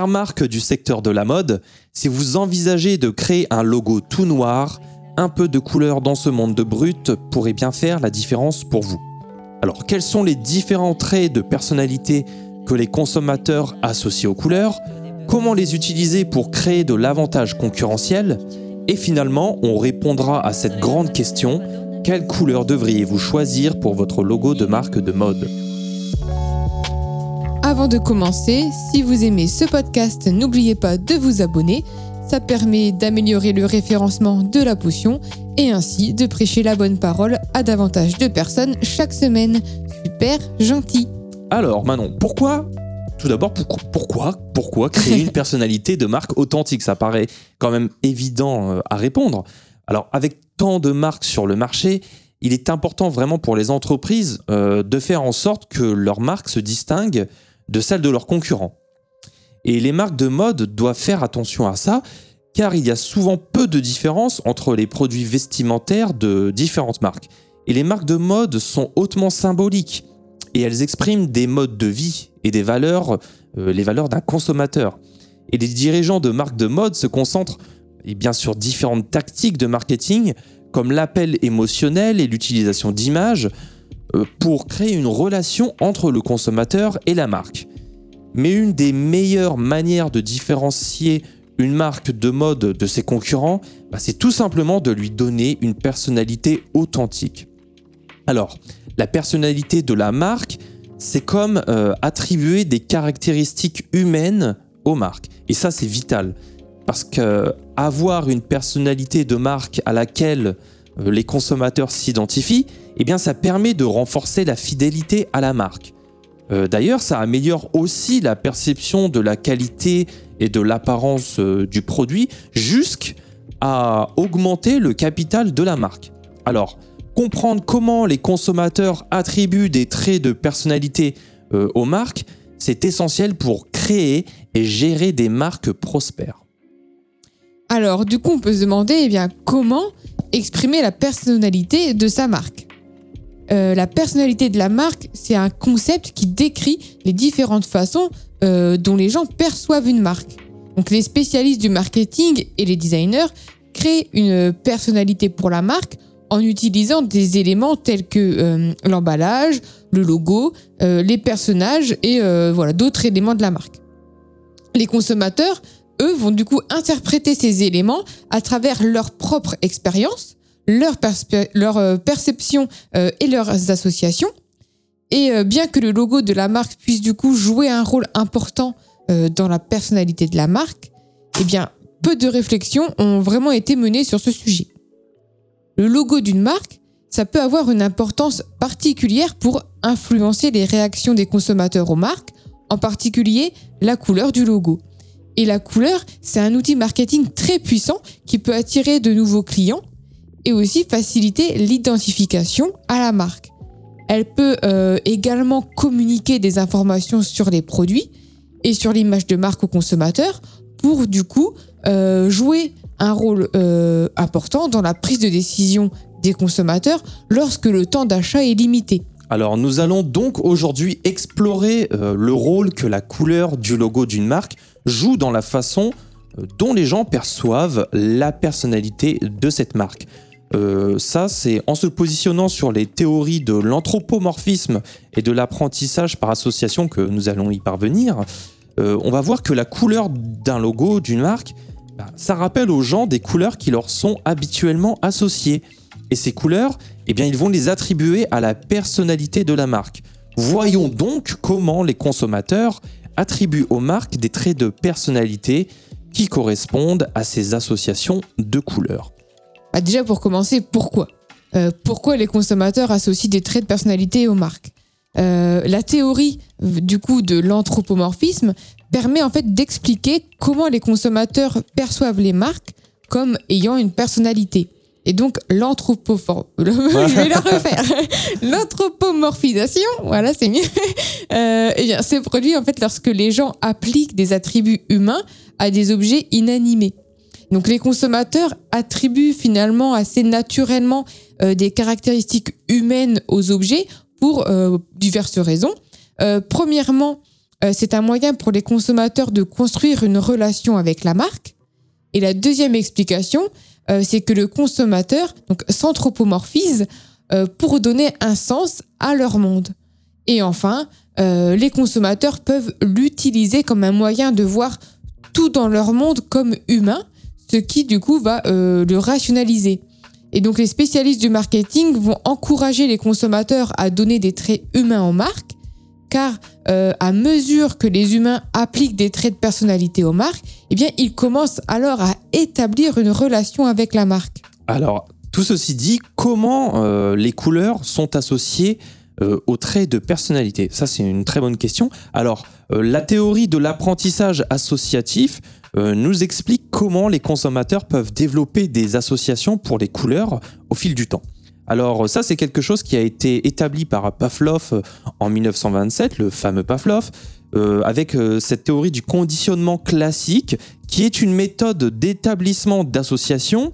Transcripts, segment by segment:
Marque du secteur de la mode, si vous envisagez de créer un logo tout noir, un peu de couleur dans ce monde de brut pourrait bien faire la différence pour vous. Alors, quels sont les différents traits de personnalité que les consommateurs associent aux couleurs? Comment les utiliser pour créer de l'avantage concurrentiel? Et finalement, on répondra à cette grande question. Quelle couleur devriez-vous choisir pour votre logo de marque de mode? Avant de commencer, si vous aimez ce podcast, n'oubliez pas de vous abonner. Ça permet d'améliorer le référencement de la potion et ainsi de prêcher la bonne parole à davantage de personnes chaque semaine. Super gentil. Alors Manon, pourquoi tout d'abord, pourquoi, pourquoi créer une personnalité de marque authentique? Ça paraît quand même évident euh, à répondre. Alors, avec tant de marques sur le marché, il est important vraiment pour les entreprises euh, de faire en sorte que leur marque se distingue de celle de leurs concurrents. Et les marques de mode doivent faire attention à ça, car il y a souvent peu de différence entre les produits vestimentaires de différentes marques. Et les marques de mode sont hautement symboliques, et elles expriment des modes de vie et des valeurs, euh, les valeurs d'un consommateur. Et les dirigeants de marques de mode se concentrent et bien sûr différentes tactiques de marketing comme l'appel émotionnel et l'utilisation d'images pour créer une relation entre le consommateur et la marque. Mais une des meilleures manières de différencier une marque de mode de ses concurrents, bah, c'est tout simplement de lui donner une personnalité authentique. Alors, la personnalité de la marque, c'est comme euh, attribuer des caractéristiques humaines aux marques. Et ça, c'est vital. Parce que avoir une personnalité de marque à laquelle euh, les consommateurs s'identifient, eh bien, ça permet de renforcer la fidélité à la marque. Euh, d'ailleurs, ça améliore aussi la perception de la qualité et de l'apparence euh, du produit jusqu'à augmenter le capital de la marque. Alors, comprendre comment les consommateurs attribuent des traits de personnalité aux marques, c'est essentiel pour créer et gérer des marques prospères. Alors, du coup, on peut se demander eh bien, comment exprimer la personnalité de sa marque. Euh, la personnalité de la marque, c'est un concept qui décrit les différentes façons euh, dont les gens perçoivent une marque. Donc, les spécialistes du marketing et les designers créent une personnalité pour la marque en utilisant des éléments tels que euh, l'emballage, le logo, les personnages et voilà d'autres éléments de la marque. Les consommateurs eux vont du coup interpréter ces éléments à travers leur propre expérience, leur, leur euh, perception euh, et leurs associations. Et euh, bien que le logo de la marque puisse du coup jouer un rôle important dans la personnalité de la marque, eh bien, peu de réflexions ont vraiment été menées sur ce sujet. Le logo d'une marque, ça peut avoir une importance particulière pour influencer les réactions des consommateurs aux marques, en particulier la couleur du logo. Et la couleur, c'est un outil marketing très puissant qui peut attirer de nouveaux clients et aussi faciliter l'identification à la marque. Elle peut euh, également communiquer des informations sur les produits et sur l'image de marque aux consommateurs pour du coup euh, jouer un rôle euh, important dans la prise de décision des consommateurs lorsque le temps d'achat est limité. Alors nous allons donc aujourd'hui explorer le rôle que la couleur du logo d'une marque joue dans la façon dont les gens perçoivent la personnalité de cette marque. Euh, ça, c'est en se positionnant sur les théories de l'anthropomorphisme et de l'apprentissage par association que nous allons y parvenir. Euh, on va voir que la couleur d'un logo, d'une marque, bah, ça rappelle aux gens des couleurs qui leur sont habituellement associées. Et ces couleurs, eh bien, ils vont les attribuer à la personnalité de la marque. Voyons donc comment les consommateurs attribue aux marques des traits de personnalité qui correspondent à ces associations de couleurs. Bah, déjà pour commencer, pourquoi? Euh, Pourquoi les consommateurs associent des traits de personnalité aux marques? Euh, La théorie du coup de l'anthropomorphisme permet en fait d'expliquer comment les consommateurs perçoivent les marques comme ayant une personnalité. Et donc l'anthropofor... Je vais la refaire. L'anthropomorphisation, voilà, c'est mieux. Euh, eh bien, c'est produit en fait lorsque les gens appliquent des attributs humains à des objets inanimés. Donc les consommateurs attribuent finalement assez naturellement euh, des caractéristiques humaines aux objets pour euh, diverses raisons. premièrement, euh, c'est un moyen pour les consommateurs de construire une relation avec la marque. Et la deuxième explication, c'est que le consommateur s'anthropomorphise pour donner un sens à leur monde. Et enfin, les consommateurs peuvent l'utiliser comme un moyen de voir tout dans leur monde comme humain, ce qui du coup va le rationaliser. Et donc les spécialistes du marketing vont encourager les consommateurs à donner des traits humains aux marques car euh, à mesure que les humains appliquent des traits de personnalité aux marques, eh bien, ils commencent alors à établir une relation avec la marque. Alors, tout ceci dit, comment euh, les couleurs sont associées euh, aux traits de personnalité? Ça, c'est une très bonne question. Alors, la théorie de l'apprentissage associatif nous explique comment les consommateurs peuvent développer des associations pour les couleurs au fil du temps. Alors ça, c'est quelque chose qui a été établi par Pavlov euh, en 1927, le fameux Pavlov, euh, avec euh, cette théorie du conditionnement classique, qui est une méthode d'établissement d'association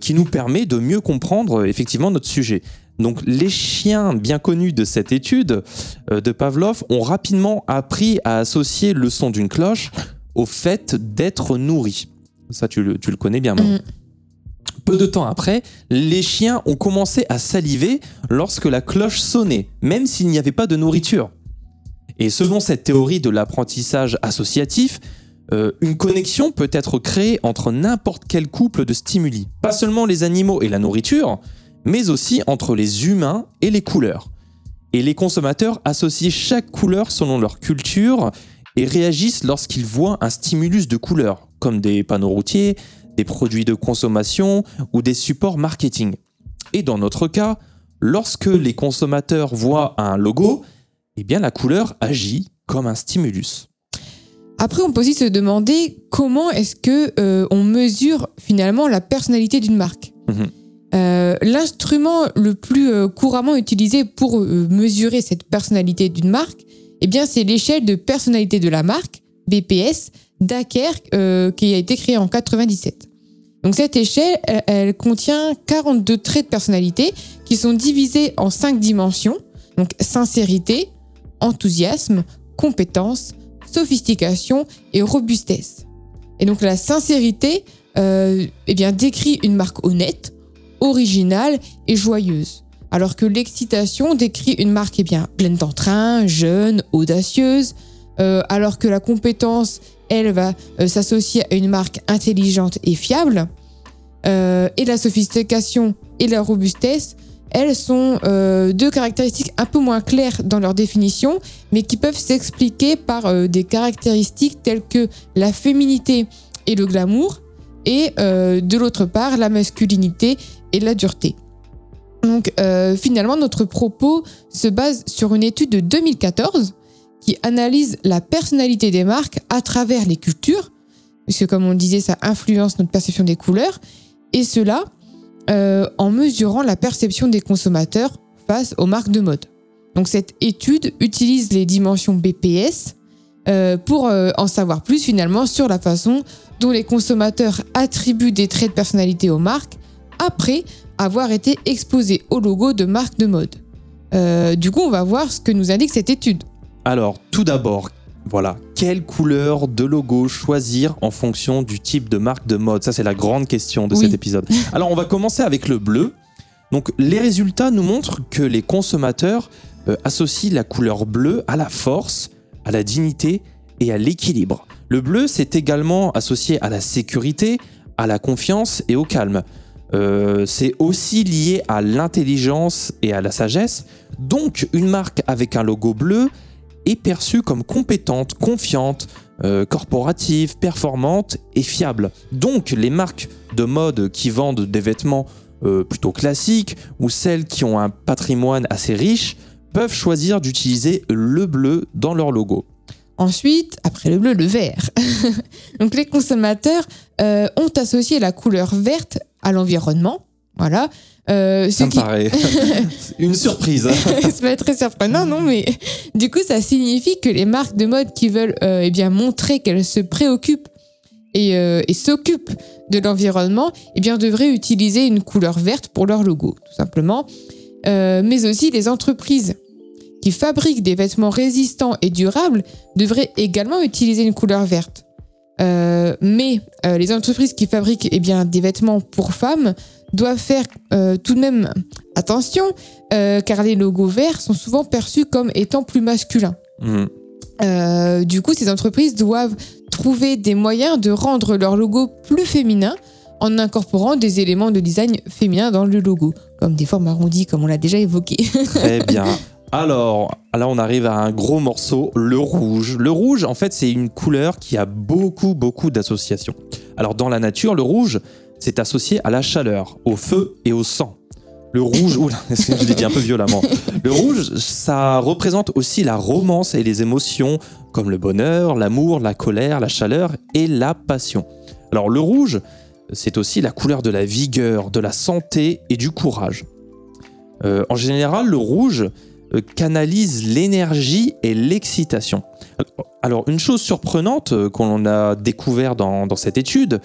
qui nous permet de mieux comprendre effectivement notre sujet. Donc les chiens bien connus de cette étude de Pavlov ont rapidement appris à associer le son d'une cloche au fait d'être nourri. Ça, tu le, connais bien, maintenant. Peu de temps après, les chiens ont commencé à saliver lorsque la cloche sonnait, même s'il n'y avait pas de nourriture. Et selon cette théorie de l'apprentissage associatif, euh, une connexion peut être créée entre n'importe quel couple de stimuli, pas seulement les animaux et la nourriture, mais aussi entre les humains et les couleurs. Et les consommateurs associent chaque couleur selon leur culture et réagissent lorsqu'ils voient un stimulus de couleur, comme des panneaux routiers, des produits de consommation ou des supports marketing. Et dans notre cas, lorsque les consommateurs voient un logo, eh bien la couleur agit comme un stimulus. Après, on peut aussi se demander comment est-ce que euh, on mesure finalement la personnalité d'une marque. Mhm. Euh, l'instrument le plus euh, couramment utilisé pour mesurer cette personnalité d'une marque, eh bien, c'est l'échelle de personnalité de la marque, BPS, Daker euh, qui a été créé en 97. Donc cette échelle, elle, contient 42 traits de personnalité qui sont divisés en 5 dimensions. Donc sincérité, enthousiasme, compétence, sophistication et robustesse. Et donc la sincérité euh, eh bien, décrit une marque honnête, originale et joyeuse. Alors que l'excitation décrit une marque eh pleine d'entrain, jeune, audacieuse. Euh, alors que la compétence elle va euh, s'associer à une marque intelligente et fiable. Euh, et la sophistication et la robustesse, elles sont deux caractéristiques un peu moins claires dans leur définition, mais qui peuvent s'expliquer par des caractéristiques telles que la féminité et le glamour, et de l'autre part la masculinité et la dureté. Donc finalement, notre propos se base sur une étude de 2014 qui analyse la personnalité des marques à travers les cultures, puisque comme on disait, ça influence notre perception des couleurs, et cela euh, en mesurant la perception des consommateurs face aux marques de mode. Donc cette étude utilise les dimensions BPS euh, pour euh, en savoir plus finalement sur la façon dont les consommateurs attribuent des traits de personnalité aux marques après avoir été exposés au logo de marques de mode. du coup, on va voir ce que nous indique cette étude. Alors, tout d'abord, voilà, quelle couleur de logo choisir en fonction du type de marque de mode? Ça, c'est la grande question de cet épisode. Alors, on va commencer avec le bleu. Donc, les résultats nous montrent que les consommateurs euh, associent la couleur bleue à la force, à la dignité et à l'équilibre. Le bleu, c'est également associé à la sécurité, à la confiance et au calme. Euh, c'est aussi lié à l'intelligence et à la sagesse. Donc, une marque avec un logo bleu, est perçue comme compétente, confiante, euh, corporative, performante et fiable. Donc les marques de mode qui vendent des vêtements euh, plutôt classiques ou celles qui ont un patrimoine assez riche peuvent choisir d'utiliser le bleu dans leur logo. Ensuite, après le bleu, le vert. Donc les consommateurs ont associé la couleur verte à l'environnement. Voilà. Euh, ça me paraît une surprise. ça peut être très surprenant, non Mais du coup, ça signifie que les marques de mode qui veulent euh, eh bien montrer qu'elles se préoccupent et, euh, et s'occupent de l'environnement, eh bien devraient utiliser une couleur verte pour leur logo, tout simplement. mais aussi les entreprises qui fabriquent des vêtements résistants et durables devraient également utiliser une couleur verte. Euh, mais euh, les entreprises qui fabriquent eh bien, des vêtements pour femmes doivent faire euh, tout de même attention, car les logos verts sont souvent perçus comme étant plus masculins. Mhm. Du coup, ces entreprises doivent trouver des moyens de rendre leur logo plus féminin en incorporant des éléments de design féminin dans le logo, comme des formes arrondies, comme on l'a déjà évoqué. Très bien. Alors, là, on arrive à un gros morceau, le rouge. Le rouge, en fait, c'est une couleur qui a beaucoup, beaucoup d'associations. Alors, dans la nature, le rouge, c'est associé à la chaleur, au feu et au sang. Le rouge, oula, je l'ai dit un peu violemment. Le rouge, ça représente aussi la romance et les émotions, comme le bonheur, l'amour, la colère, la chaleur et la passion. Alors, le rouge, c'est aussi la couleur de la vigueur, de la santé et du courage. Euh, en général, le rouge canalise l'énergie et l'excitation. Alors, une chose surprenante euh, qu'on a découvert dans, dans cette étude,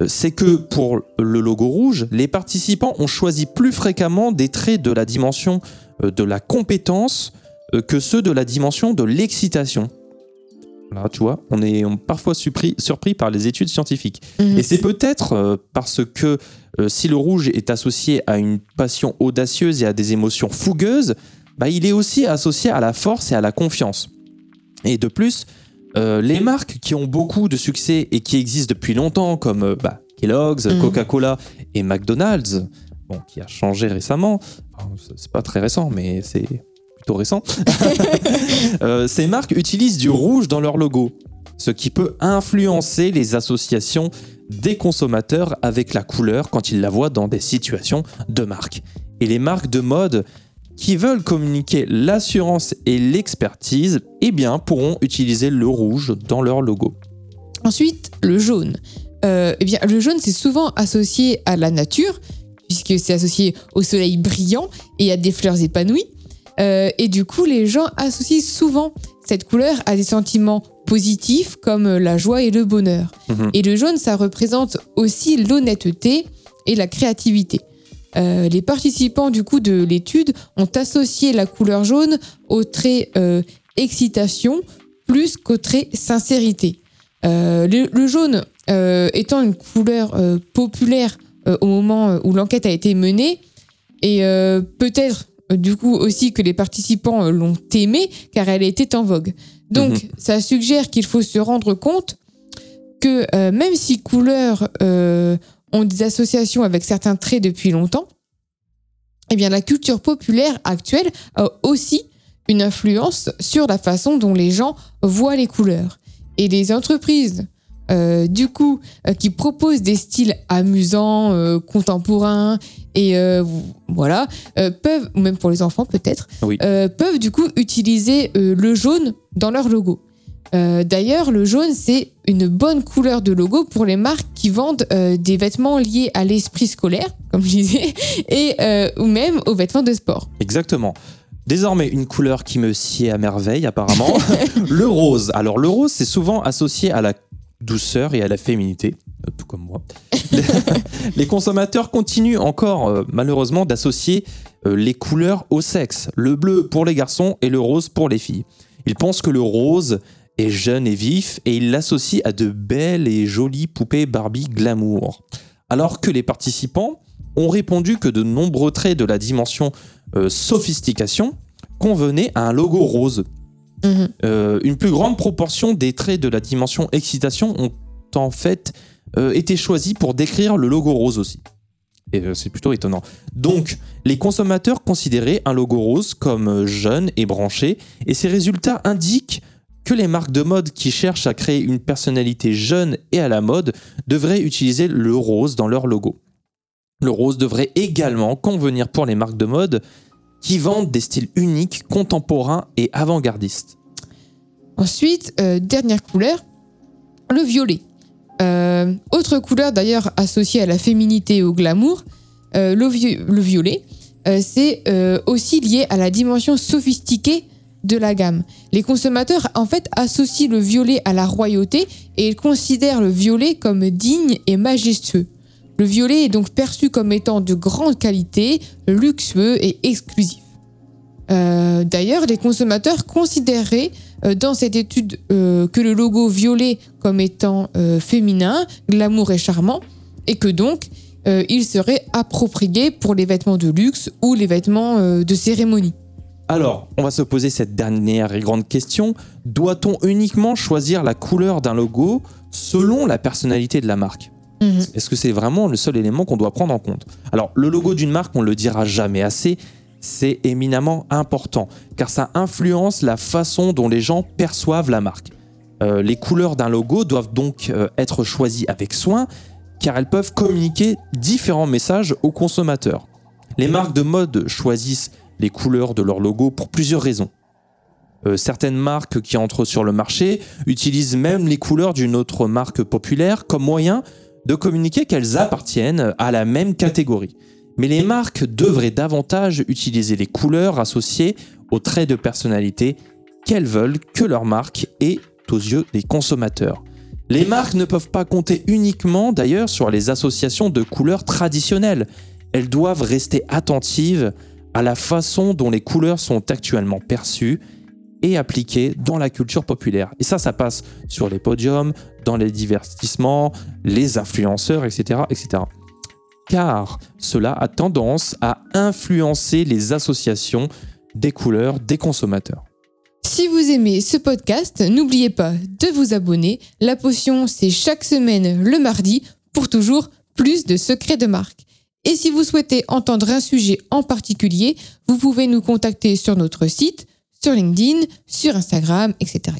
euh, c'est que pour le logo rouge, les participants ont choisi plus fréquemment des traits de la dimension euh, de la compétence euh, que ceux de la dimension de l'excitation. Là, tu vois, on est parfois surpris, surpris par les études scientifiques. Et c'est peut-être euh, parce que euh, si le rouge est associé à une passion audacieuse et à des émotions fougueuses, bah, il est aussi associé à la force et à la confiance. Et de plus, euh, les marques qui ont beaucoup de succès et qui existent depuis longtemps, comme euh, bah, Kellogg's, Mhm. Coca-Cola et McDonald's, bon, qui a changé récemment, enfin, c'est pas très récent, mais c'est plutôt récent, Euh, ces marques utilisent du rouge dans leur logo, ce qui peut influencer les associations des consommateurs avec la couleur quand ils la voient dans des situations de marque. Et les marques de mode qui veulent communiquer l'assurance et l'expertise, eh bien, pourront utiliser le rouge dans leur logo. Ensuite, le jaune. Euh, eh bien, le jaune, c'est souvent associé à la nature, puisque c'est associé au soleil brillant et à des fleurs épanouies. Euh, et du coup, les gens associent souvent cette couleur à des sentiments positifs comme la joie et le bonheur. Mhm. Et le jaune, ça représente aussi l'honnêteté et la créativité. Euh, les participants du coup de l'étude ont associé la couleur jaune au trait euh, excitation plus qu'au trait sincérité. Euh, le, le jaune étant une couleur populaire au moment où l'enquête a été menée, et peut-être du coup aussi que les participants l'ont aimée car elle était en vogue. Donc ça suggère qu'il faut se rendre compte que même si couleurs euh, ont des associations avec certains traits depuis longtemps, eh bien la culture populaire actuelle a aussi une influence sur la façon dont les gens voient les couleurs. Et les entreprises, euh, du coup, euh, qui proposent des styles amusants, euh, contemporains, et voilà, peuvent, ou même pour les enfants peut-être, Oui. peuvent du coup utiliser le jaune dans leur logo. Euh, D'ailleurs, le jaune, c'est une bonne couleur de logo pour les marques qui vendent euh, des vêtements liés à l'esprit scolaire, comme je disais, et, euh, ou même aux vêtements de sport. Exactement. Désormais, une couleur qui me sied à merveille, apparemment. le rose. Alors, le rose, c'est souvent associé à la douceur et à la féminité, tout comme moi. les consommateurs continuent encore, malheureusement, d'associer les couleurs au sexe. Le bleu pour les garçons et le rose pour les filles. Ils pensent que le rose est jeune et vif et ils l'associent à de belles et jolies poupées Barbie glamour. Alors que les participants ont répondu que de nombreux traits de la dimension euh, sophistication convenaient à un logo rose. Mhm. Euh, une plus grande proportion des traits de la dimension excitation ont en fait euh, été choisis pour décrire le logo rose aussi. Et c'est plutôt étonnant. Donc, les consommateurs considéraient un logo rose comme jeune et branché, et ces résultats indiquent les marques de mode qui cherchent à créer une personnalité jeune et à la mode devraient utiliser le rose dans leur logo. Le rose devrait également convenir pour les marques de mode qui vendent des styles uniques, contemporains et avant-gardistes. Ensuite, euh, dernière couleur, le violet. Euh, autre couleur d'ailleurs associée à la féminité et au glamour, euh, le, vi- le violet, c'est aussi lié à la dimension sophistiquée de la gamme. Les consommateurs en fait associent le violet à la royauté et ils considèrent le violet comme digne et majestueux. Le violet est donc perçu comme étant de grande qualité, luxueux et exclusif. Euh, D'ailleurs, les consommateurs considéraient euh, dans cette étude euh, que le logo violet comme étant féminin, glamour et charmant, et que donc il serait approprié pour les vêtements de luxe ou les vêtements de cérémonie. Alors, on va se poser cette dernière et grande question. Doit-on uniquement choisir la couleur d'un logo selon la personnalité de la marque Mhm. Est-ce que c'est vraiment le seul élément qu'on doit prendre en compte Alors, le logo d'une marque, on ne le dira jamais assez, c'est éminemment important, car ça influence la façon dont les gens perçoivent la marque. Euh, les couleurs d'un logo doivent donc euh, être choisies avec soin, car elles peuvent communiquer différents messages aux consommateurs. Les marques de mode choisissent les couleurs de leur logo pour plusieurs raisons. Euh, certaines marques qui entrent sur le marché utilisent même les couleurs d'une autre marque populaire comme moyen de communiquer qu'elles appartiennent à la même catégorie. Mais les marques devraient davantage utiliser les couleurs associées aux traits de personnalité qu'elles veulent que leur marque ait aux yeux des consommateurs. Les marques ne peuvent pas compter uniquement d'ailleurs sur les associations de couleurs traditionnelles. Elles doivent rester attentives à la façon dont les couleurs sont actuellement perçues et appliquées dans la culture populaire. Et ça, ça passe sur les podiums, dans les divertissements, les influenceurs, etc., etc. Car cela a tendance à influencer les associations des couleurs des consommateurs. Si vous aimez ce podcast, n'oubliez pas de vous abonner. La potion, c'est chaque semaine le mardi pour toujours plus de secrets de marque. Et si vous souhaitez entendre un sujet en particulier, vous pouvez nous contacter sur notre site, sur LinkedIn, sur Instagram, etc.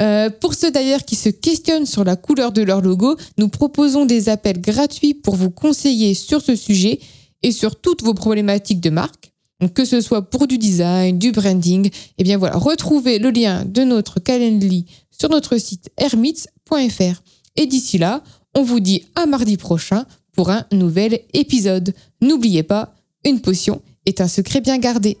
Euh, pour ceux d'ailleurs qui se questionnent sur la couleur de leur logo, nous proposons des appels gratuits pour vous conseiller sur ce sujet et sur toutes vos problématiques de marque. Que ce soit pour du design, du branding, et bien voilà, retrouvez le lien de notre Calendly sur notre site hermits.fr. Et d'ici là, on vous dit à mardi prochain pour un nouvel épisode. N'oubliez pas, une potion est un secret bien gardé.